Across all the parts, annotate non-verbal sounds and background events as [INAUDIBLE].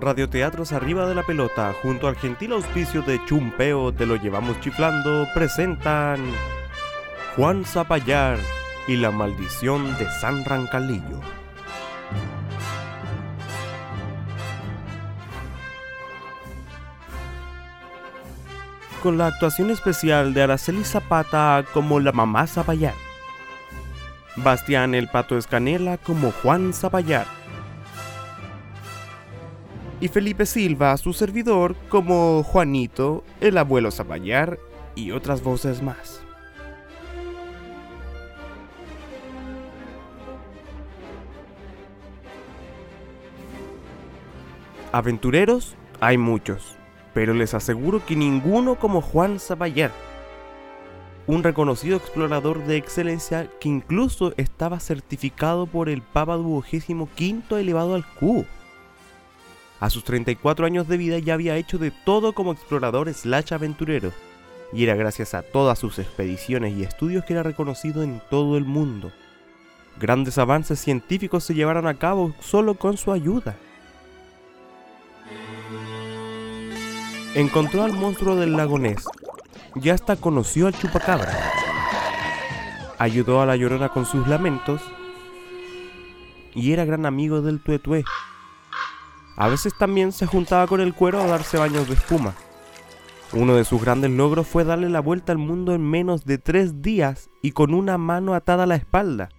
Radioteatros Arriba de la Pelota, junto al gentil auspicio de Chumpeo Te lo llevamos chiflando, presentan Juan Zapallar y la maldición de San Rancalillo. Con la actuación especial de Araceli Zapata como la mamá Zapallar. Bastián el Pato Escanela como Juan Zapallar. Y Felipe Silva, su servidor, como Juanito, el abuelo Zapallar y otras voces más. Aventureros hay muchos, pero les aseguro que ninguno como Juan Zapallar un reconocido explorador de excelencia que incluso estaba certificado por el Papa Duodécimo V elevado al cubo. A sus 34 años de vida ya había hecho de todo como explorador slash aventurero, y era gracias a todas sus expediciones y estudios que era reconocido en todo el mundo. Grandes avances científicos se llevaron a cabo solo con su ayuda. Encontró al monstruo del lago Ness, ya hasta conoció al chupacabra. Ayudó a la llorona con sus lamentos y era gran amigo del tuetué. A veces también se juntaba con el cuero a darse baños de espuma. Uno de sus grandes logros fue darle la vuelta al mundo en menos de tres días y con una mano atada a la espalda.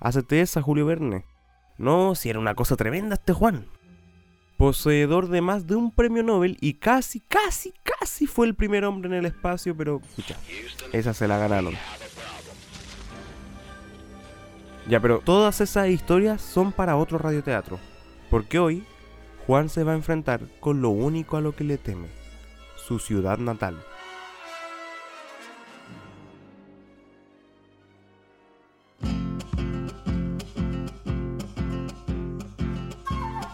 Hacete esa, Julio Verne. No, si era una cosa tremenda este Juan poseedor de más de un premio Nobel y casi, casi, casi fue el primer hombre en el espacio, pero escucha, esa se la ganaron. Ya, pero todas esas historias son para otro radioteatro, porque hoy Juan se va a enfrentar con lo único a lo que le teme, su ciudad natal.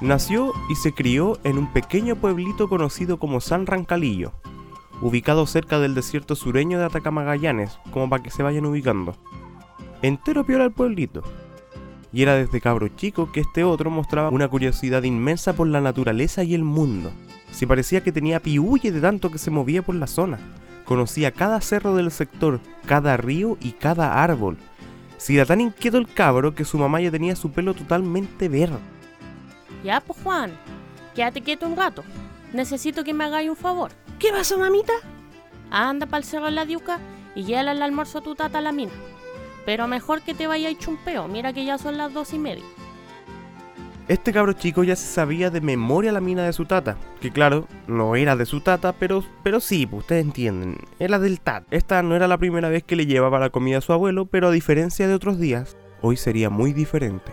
Nació y se crió en un pequeño pueblito conocido como San Rancalillo, ubicado cerca del desierto sureño de Atacama Gallanes, como para que se vayan ubicando. Entero piola el pueblito. Y era desde cabro chico que este otro mostraba una curiosidad inmensa por la naturaleza y el mundo. Se parecía que tenía piulle de tanto que se movía por la zona. Conocía cada cerro del sector, cada río y cada árbol. Si era tan inquieto el cabro que su mamá ya tenía su pelo totalmente verde. Ya, pues Juan, quédate quieto un rato. Necesito que me hagáis un favor. ¿Qué pasó, mamita? Anda para el cerro de la diuca y llévale el almuerzo a tu tata a la mina. Pero mejor que te vayas chumpeo, mira que ya son las dos y media. Este cabro chico ya se sabía de memoria la mina de su tata, que claro, no era de su tata, pero, pero sí, pues ustedes entienden, era del tat. Esta no era la primera vez que le llevaba la comida a su abuelo, pero a diferencia de otros días, hoy sería muy diferente.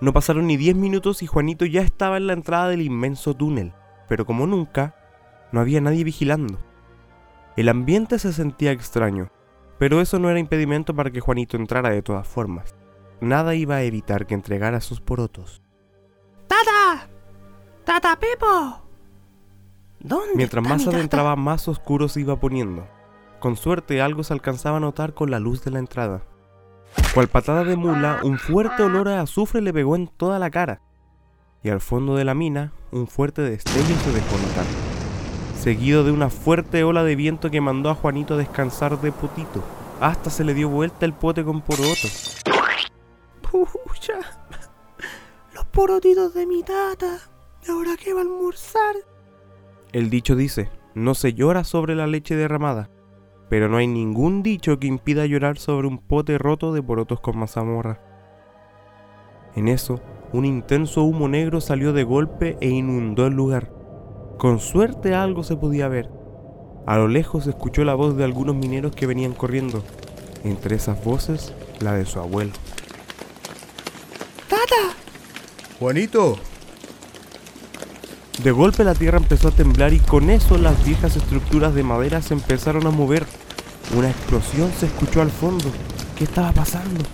No pasaron ni 10 minutos y Juanito ya estaba en la entrada del inmenso túnel, pero como nunca, no había nadie vigilando. El ambiente se sentía extraño, pero eso no era impedimento para que Juanito entrara de todas formas. Nada iba a evitar que entregara sus porotos. ¡Tata! ¡Tata Pepo! ¿Dónde Mientras está más mi tata? adentraba, más oscuro se iba poniendo. Con suerte algo se alcanzaba a notar con la luz de la entrada. Cual patada de mula, un fuerte olor a azufre le pegó en toda la cara. Y al fondo de la mina, un fuerte destello se dejó notar. Seguido de una fuerte ola de viento que mandó a Juanito a descansar de potito. Hasta se le dio vuelta el pote con porotos. Pucha. Los porotitos de mi tata. ¿Y ahora qué va a almorzar? El dicho dice, no se llora sobre la leche derramada, pero no hay ningún dicho que impida llorar sobre un pote roto de porotos con mazamorra. En eso, un intenso humo negro salió de golpe e inundó el lugar. Con suerte algo se podía ver. A lo lejos se escuchó la voz de algunos mineros que venían corriendo. Entre esas voces, la de su abuelo. ¡Tata! Juanito, De golpe la tierra empezó a temblar y con eso las viejas estructuras de madera se empezaron a mover. Una explosión se escuchó al fondo. ¿Qué estaba pasando?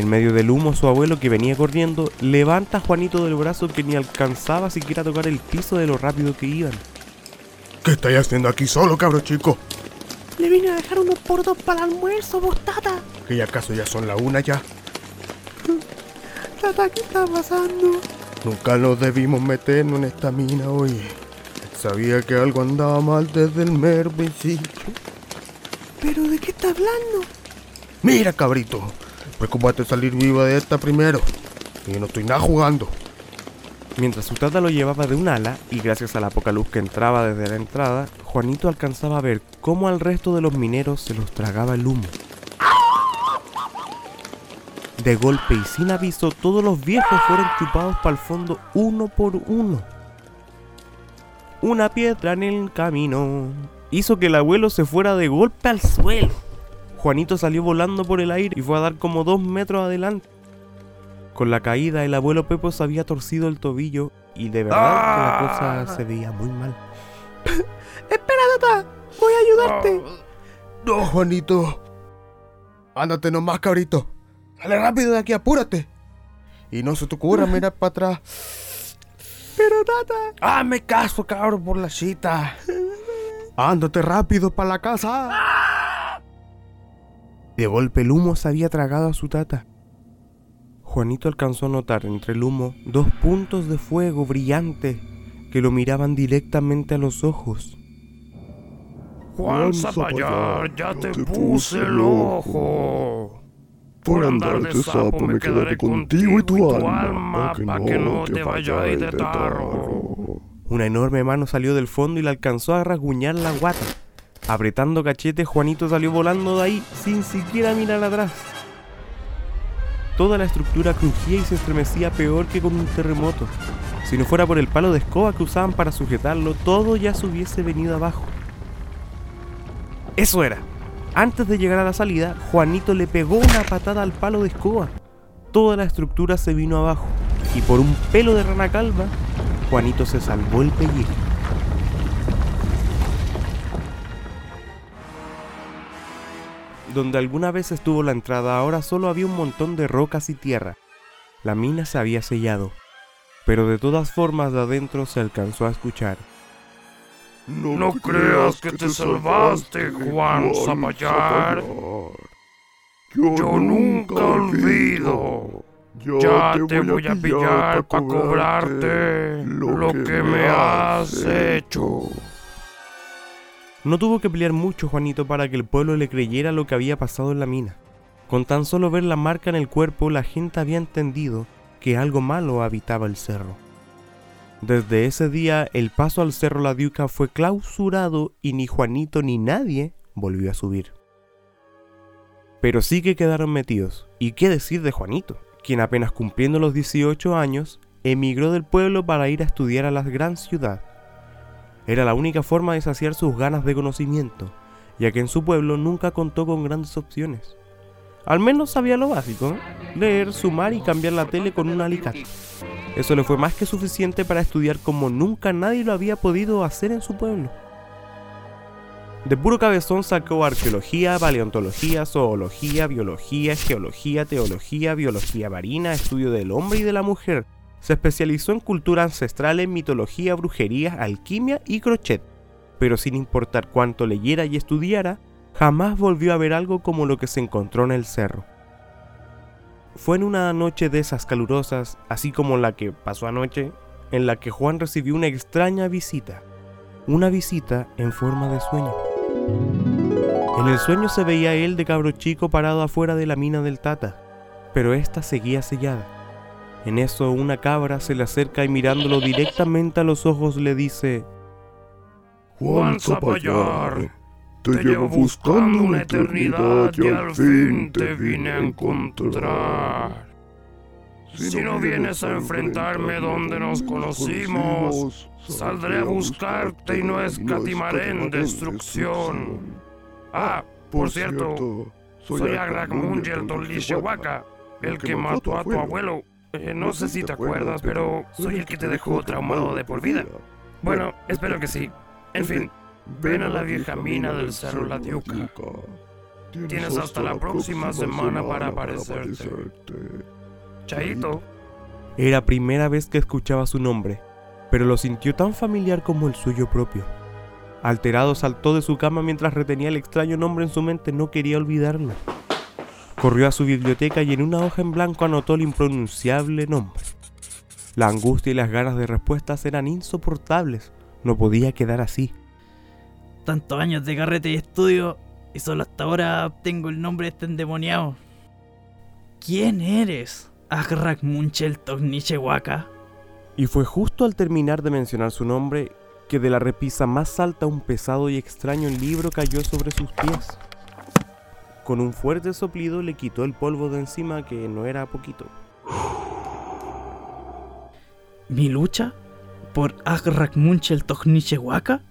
En medio del humo, su abuelo, que venía corriendo, levanta a Juanito del brazo que ni alcanzaba siquiera a tocar el piso de lo rápido que iban. ¿qué estáis haciendo aquí solo, cabro chico? Le vine a dejar unos porotos para el almuerzo, vos, tata. ¿Que ya acaso ya son la una ya? Tata, ¿qué está pasando? Nunca nos debimos meternos en esta mina, oye. Sabía que algo andaba mal desde el mero principio. ¿Pero de qué está hablando? Mira, cabrito. Preocúpate de salir viva de esta primero. Y no estoy nada jugando. Mientras su tata lo llevaba de un ala, y gracias a la poca luz que entraba desde la entrada, Juanito alcanzaba a ver cómo al resto de los mineros se los tragaba el humo. De golpe y sin aviso, todos los viejos fueron chupados para el fondo uno por uno. Una piedra en el camino hizo que el abuelo se fuera de golpe al suelo. Juanito salió volando por el aire y fue a dar como dos metros adelante. Con la caída, el abuelo Pepo se había torcido el tobillo y de verdad que la cosa se veía muy mal. [LAUGHS] Espera, Tata, voy a ayudarte. No, Juanito. Ándate nomás, cabrito. Dale rápido de aquí, apúrate. Y no se te ocurra mirar para atrás. Pero, Tata, Hazme caso, cabrón, por la chita. Ándate rápido para la casa. De golpe el humo se había tragado a su tata. Juanito alcanzó a notar entre el humo dos puntos de fuego brillantes que lo miraban directamente a los ojos. Juan Zapallar, ya te puse el ojo. Por andar de sapo me quedaré contigo y tu alma, pa' que no te vayáis de tarro. Una enorme mano salió del fondo y le alcanzó a rasguñar la guata. Apretando cachete, Juanito salió volando de ahí sin siquiera mirar atrás. Toda la estructura crujía y se estremecía peor que con un terremoto. Si no fuera por el palo de escoba que usaban para sujetarlo, todo ya se hubiese venido abajo. Eso era. Antes de llegar a la salida, Juanito le pegó una patada al palo de escoba. Toda la estructura se vino abajo. Y por un pelo de rana calva, Juanito se salvó el pellejo. Donde alguna vez estuvo la entrada, ahora solo había un montón de rocas y tierra. La mina se había sellado, pero de todas formas de adentro se alcanzó a escuchar. No creas que te salvaste, Juan Zapallar. Yo nunca olvido. Ya te voy a pillar para cobrarte lo que me has hecho. No tuvo que pelear mucho Juanito para que el pueblo le creyera lo que había pasado en la mina. Con tan solo ver la marca en el cuerpo, la gente había entendido que algo malo habitaba el cerro. Desde ese día, el paso al Cerro La Diuca fue clausurado y ni Juanito ni nadie volvió a subir. Pero sí que quedaron metidos. ¿Y qué decir de Juanito? Quien apenas cumpliendo los 18 años, emigró del pueblo para ir a estudiar a la gran ciudad. Era la única forma de saciar sus ganas de conocimiento, ya que en su pueblo nunca contó con grandes opciones. Al menos sabía lo básico, ¿eh? leer, sumar y cambiar la tele con un alicate. Eso le fue más que suficiente para estudiar como nunca nadie lo había podido hacer en su pueblo. De puro cabezón sacó arqueología, paleontología, zoología, biología, geología, teología, biología marina, estudio del hombre y de la mujer. Se especializó en cultura ancestral, en mitología, brujería, alquimia y crochet. Pero sin importar cuánto leyera y estudiara, jamás volvió a ver algo como lo que se encontró en el cerro. Fue en una noche de esas calurosas, así como la que pasó anoche, en la que Juan recibió una extraña visita. Una visita en forma de sueño. En el sueño se veía él de cabro chico parado afuera de la mina del Tata, pero esta seguía sellada. En eso una cabra se le acerca y mirándolo directamente a los ojos le dice, Juan Zapallar, te llevo buscando una eternidad y al fin te vine a encontrar. Si no vienes a enfrentarme donde nos conocimos, saldré a buscarte y no escatimaré en destrucción. Ah, por cierto, soy Agragmunger Tolishiwaka, el que mató a tu abuelo. Eh, no sé si te acuerdas, pero soy el que te dejó traumado de por vida. Bueno, espero que sí. En fin, ven a la vieja mina del Cerro La Diuca. Tienes hasta la próxima semana para aparecerte. Chaito. Era primera vez que escuchaba su nombre, pero lo sintió tan familiar como el suyo propio. Alterado saltó de su cama mientras retenía el extraño nombre en su mente, no quería olvidarlo. Corrió a su biblioteca y en una hoja en blanco anotó el impronunciable nombre. La angustia y las ganas de respuestas eran insoportables. No podía quedar así. Tantos años de carrete y estudio y solo hasta ahora tengo el nombre de este endemoniado. ¿Quién eres? Agrak Munchel Tognichewaka. Y fue justo al terminar de mencionar su nombre que de la repisa más alta un pesado y extraño libro cayó sobre sus pies. Con un fuerte soplido le quitó el polvo de encima que no era poquito. ¿Mi lucha? ¿Por Agrak Munchel Tognichewaka?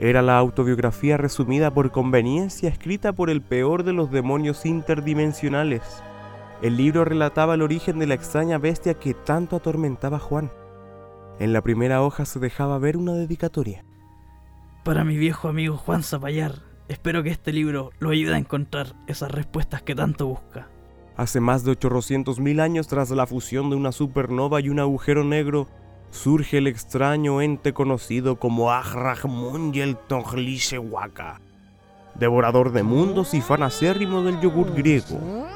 Era la autobiografía resumida por conveniencia escrita por el peor de los demonios interdimensionales. El libro relataba el origen de la extraña bestia que tanto atormentaba a Juan. En la primera hoja se dejaba ver una dedicatoria. Para mi viejo amigo Juan Zapallar, espero que este libro lo ayude a encontrar esas respuestas que tanto busca. Hace más de 800.000 años tras la fusión de una supernova y un agujero negro, surge el extraño ente conocido como Ahrahmunyel Tonglishewaka, devorador de mundos y fan acérrimo del yogur griego.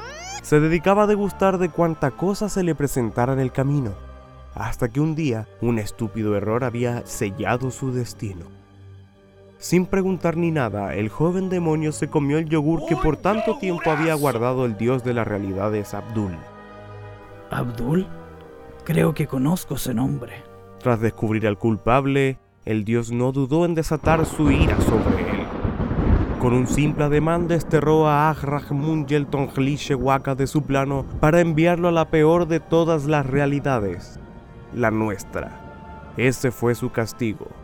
Se dedicaba a degustar de cuanta cosa se le presentara en el camino, hasta que un día un estúpido error había sellado su destino. Sin preguntar ni nada, el joven demonio se comió el yogur que por tanto tiempo había guardado el dios de las realidades Abdul. ¿Abdul? Creo que conozco ese nombre. Tras descubrir al culpable, el dios no dudó en desatar su ira sobre él. Con un simple ademán desterró a Ahrahmunyel Tonglishewaka de su plano para enviarlo a la peor de todas las realidades, la nuestra. Ese fue su castigo.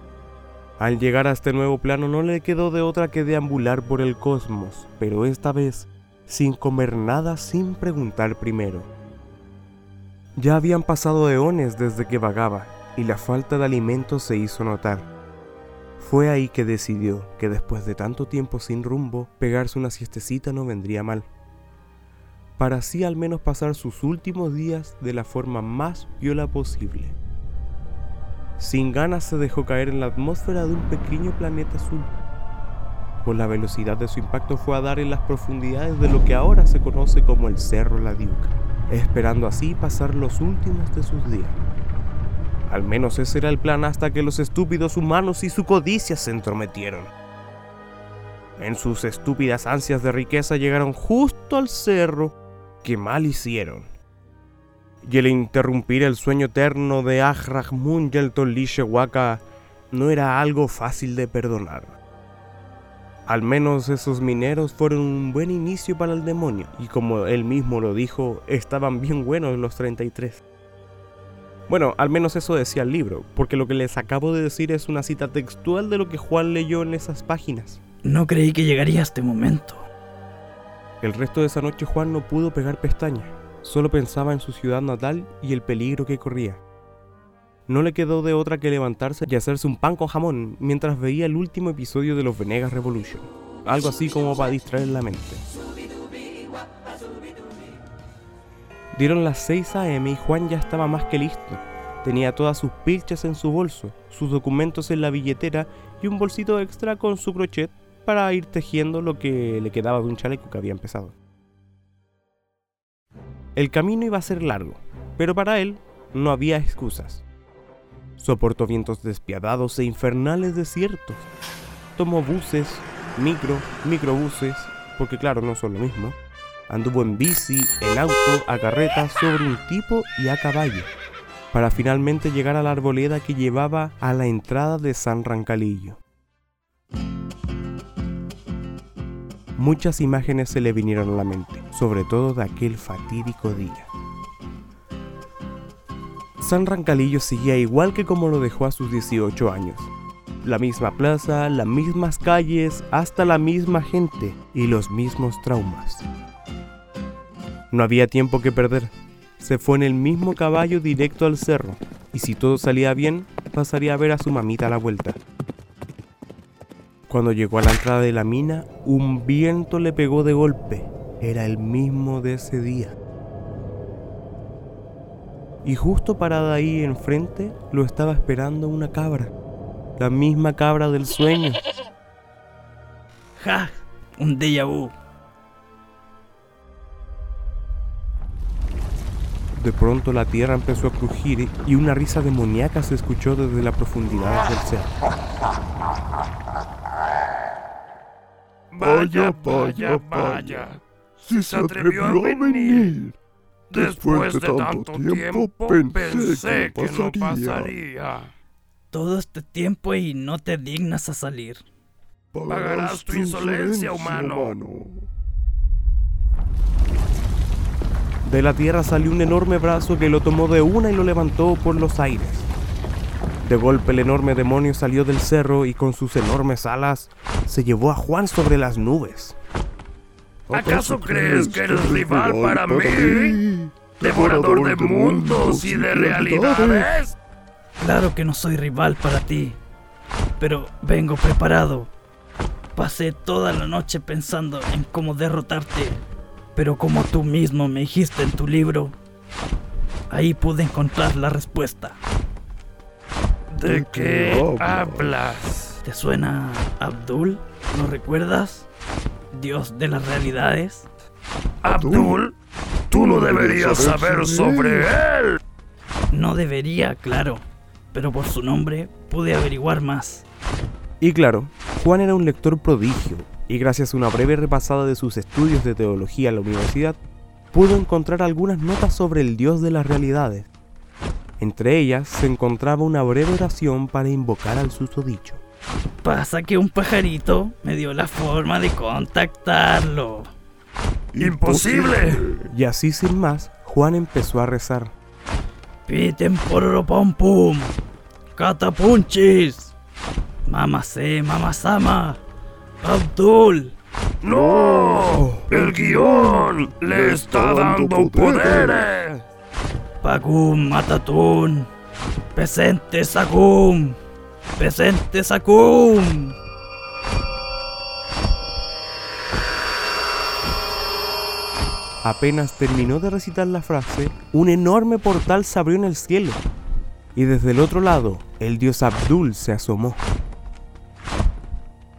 Al llegar a este nuevo plano no le quedó de otra que deambular por el cosmos, pero esta vez sin comer nada sin preguntar primero. Ya habían pasado eones desde que vagaba y la falta de alimentos se hizo notar. Fue ahí que decidió que después de tanto tiempo sin rumbo, pegarse una siestecita no vendría mal, para así al menos pasar sus últimos días de la forma más viola posible. Sin ganas se dejó caer en la atmósfera de un pequeño planeta azul. Por la velocidad de su impacto fue a dar en las profundidades de lo que ahora se conoce como el Cerro La Diuca, esperando así pasar los últimos de sus días. Al menos ese era el plan hasta que los estúpidos humanos y su codicia se entrometieron. En sus estúpidas ansias de riqueza llegaron justo al cerro que mal hicieron. Y el interrumpir el sueño eterno de Ahrahmun Yeltolishewaka no era algo fácil de perdonar. Al menos esos mineros fueron un buen inicio para el demonio, y como él mismo lo dijo, estaban bien buenos los 33. Bueno, al menos eso decía el libro, porque lo que les acabo de decir es una cita textual de lo que Juan leyó en esas páginas. No creí que llegaría a este momento. El resto de esa noche Juan no pudo pegar pestaña, solo pensaba en su ciudad natal y el peligro que corría. No le quedó de otra que levantarse y hacerse un pan con jamón mientras veía el último episodio de los Venegas Revolution, algo así como para distraer la mente. Dieron las 6 a.m. y Juan ya estaba más que listo. Tenía todas sus pilchas en su bolso, sus documentos en la billetera y un bolsito extra con su crochet para ir tejiendo lo que le quedaba de un chaleco que había empezado. El camino iba a ser largo, pero para él no había excusas. Soportó vientos despiadados e infernales desiertos. Tomó buses, micro, microbuses, porque claro, no son lo mismo. Anduvo en bici, en auto, a carreta, sobre un tipo y a caballo, para finalmente llegar a la arboleda que llevaba a la entrada de San Rancalillo. Muchas imágenes se le vinieron a la mente, sobre todo de aquel fatídico día. San Rancalillo seguía igual que como lo dejó a sus 18 años. La misma plaza, las mismas calles, hasta la misma gente y los mismos traumas. No había tiempo que perder. Se fue en el mismo caballo directo al cerro, y si todo salía bien, pasaría a ver a su mamita a la vuelta. Cuando llegó a la entrada de la mina, un viento le pegó de golpe. Era el mismo de ese día. Y justo parada ahí enfrente, lo estaba esperando una cabra. La misma cabra del sueño. [LAUGHS] ¡Ja! Un déjà vu. De pronto la tierra empezó a crujir y una risa demoníaca se escuchó desde la profundidad del cerro. Vaya, vaya, vaya. Si se atrevió a venir. Después de tanto tiempo pensé que no pasaría. Todo este tiempo y no te dignas a salir. Pagarás tu insolencia, humano. De la tierra salió un enorme brazo que lo tomó de una y lo levantó por los aires. De golpe el enorme demonio salió del cerro y con sus enormes alas se llevó a Juan sobre las nubes. ¿Acaso crees que eres rival para mí? ¿Devorador de mundos y de realidades? Claro que no soy rival para ti, pero vengo preparado. Pasé toda la noche pensando en cómo derrotarte, pero como tú mismo me dijiste en tu libro, ahí pude encontrar la respuesta. ¿De qué hablas? ¿Te suena Abdul? ¿Lo recuerdas? Dios de las realidades. Abdul, tú no deberías saber sobre él. No debería, claro, pero por su nombre pude averiguar más. Y claro, Juan era un lector prodigio, y gracias a una breve repasada de sus estudios de teología en la universidad, pudo encontrar algunas notas sobre el Dios de las realidades. Entre ellas se encontraba una breve oración para invocar al susodicho. Pasa que un pajarito me dio la forma de contactarlo. ¡Imposible! Y así sin más, Juan empezó a rezar. Piten pororo pom pum. Catapunchis. Mamacé, mamasama. Abdul. ¡No! ¡El guion le está dando poderes! Pagum Matatun. Presente Sagum. Presente Sagum. Apenas terminó de recitar la frase, un enorme portal se abrió en el cielo. Y desde el otro lado, el dios Abdul se asomó.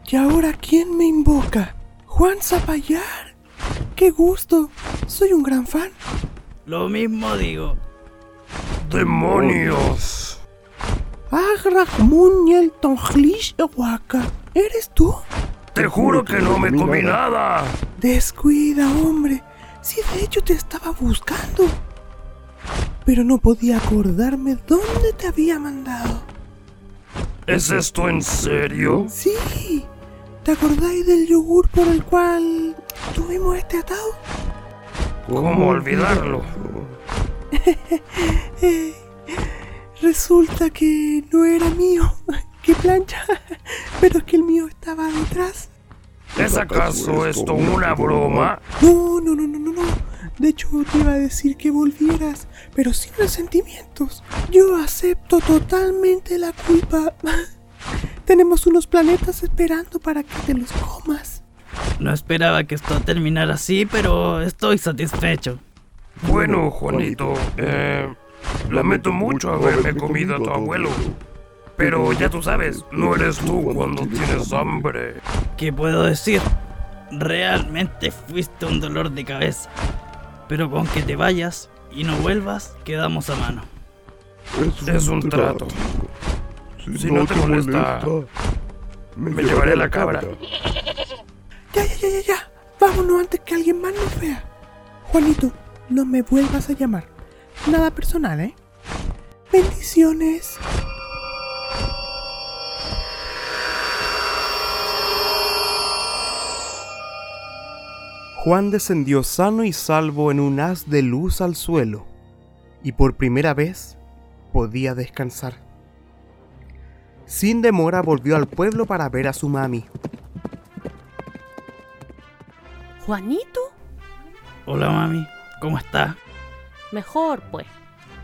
¿Y ahora quién me invoca? Juan Zapallar. ¡Qué gusto! Soy un gran fan. Lo mismo digo. ¡Demonios! Agrahmun el Tonglish Ewaka. ¿Eres tú? ¡Te juro que no me comí nada! Descuida, hombre. Si de hecho te estaba buscando. Pero no podía acordarme dónde te había mandado. ¿Es esto en serio? Sí. ¿Te acordáis del yogur por el cual tuvimos este atado? ¿Cómo olvidarlo? [LAUGHS] Resulta que no era mío. [LAUGHS] ¡Qué plancha! [LAUGHS] Pero es que el mío estaba detrás. ¿Es acaso esto una broma? No, no, no, no, no, no. De hecho, te iba a decir que volvieras, pero sin resentimientos. Yo acepto totalmente la culpa. [LAUGHS] Tenemos unos planetas esperando para que te los comas. No esperaba que esto terminara así, pero estoy satisfecho. Bueno, Juanito, eh, lamento mucho haberme comido a tu abuelo. Pero ya tú sabes, no eres tú cuando tienes hambre. ¿Qué puedo decir? Realmente fuiste un dolor de cabeza. Pero con que te vayas y no vuelvas, quedamos a mano. Es un trato. Si no te molesta, me llevaré la cabra. Ya, ya, ya, ya, ya. Vámonos antes que alguien más nos vea. Juanito, no me vuelvas a llamar. Nada personal, ¿eh? Bendiciones. Juan descendió sano y salvo en un haz de luz al suelo, y por primera vez podía descansar. Sin demora volvió al pueblo para ver a su mami. ¿Juanito? Hola mami, ¿cómo está? Mejor, pues.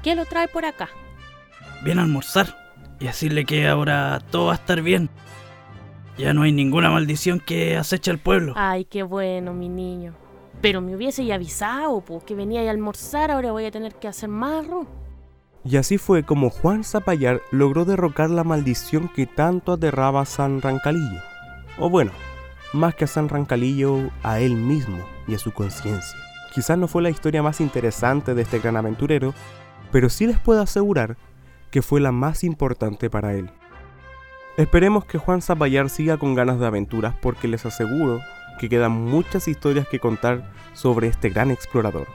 ¿Qué lo trae por acá? Viene a almorzar y decirle que ahora todo va a estar bien. Ya no hay ninguna maldición que aceche al pueblo. Ay, qué bueno, mi niño. Pero me hubiese ya avisado, pues, que venía a almorzar, ahora voy a tener que hacer más arroz. Y así fue como Juan Zapallar logró derrocar la maldición que tanto aterraba a San Rancalillo. O bueno, más que a San Rancalillo, a él mismo y a su conciencia. Quizás no fue la historia más interesante de este gran aventurero, pero sí les puedo asegurar que fue la más importante para él. Esperemos que Juan Zapallar siga con ganas de aventuras porque les aseguro que quedan muchas historias que contar sobre este gran explorador.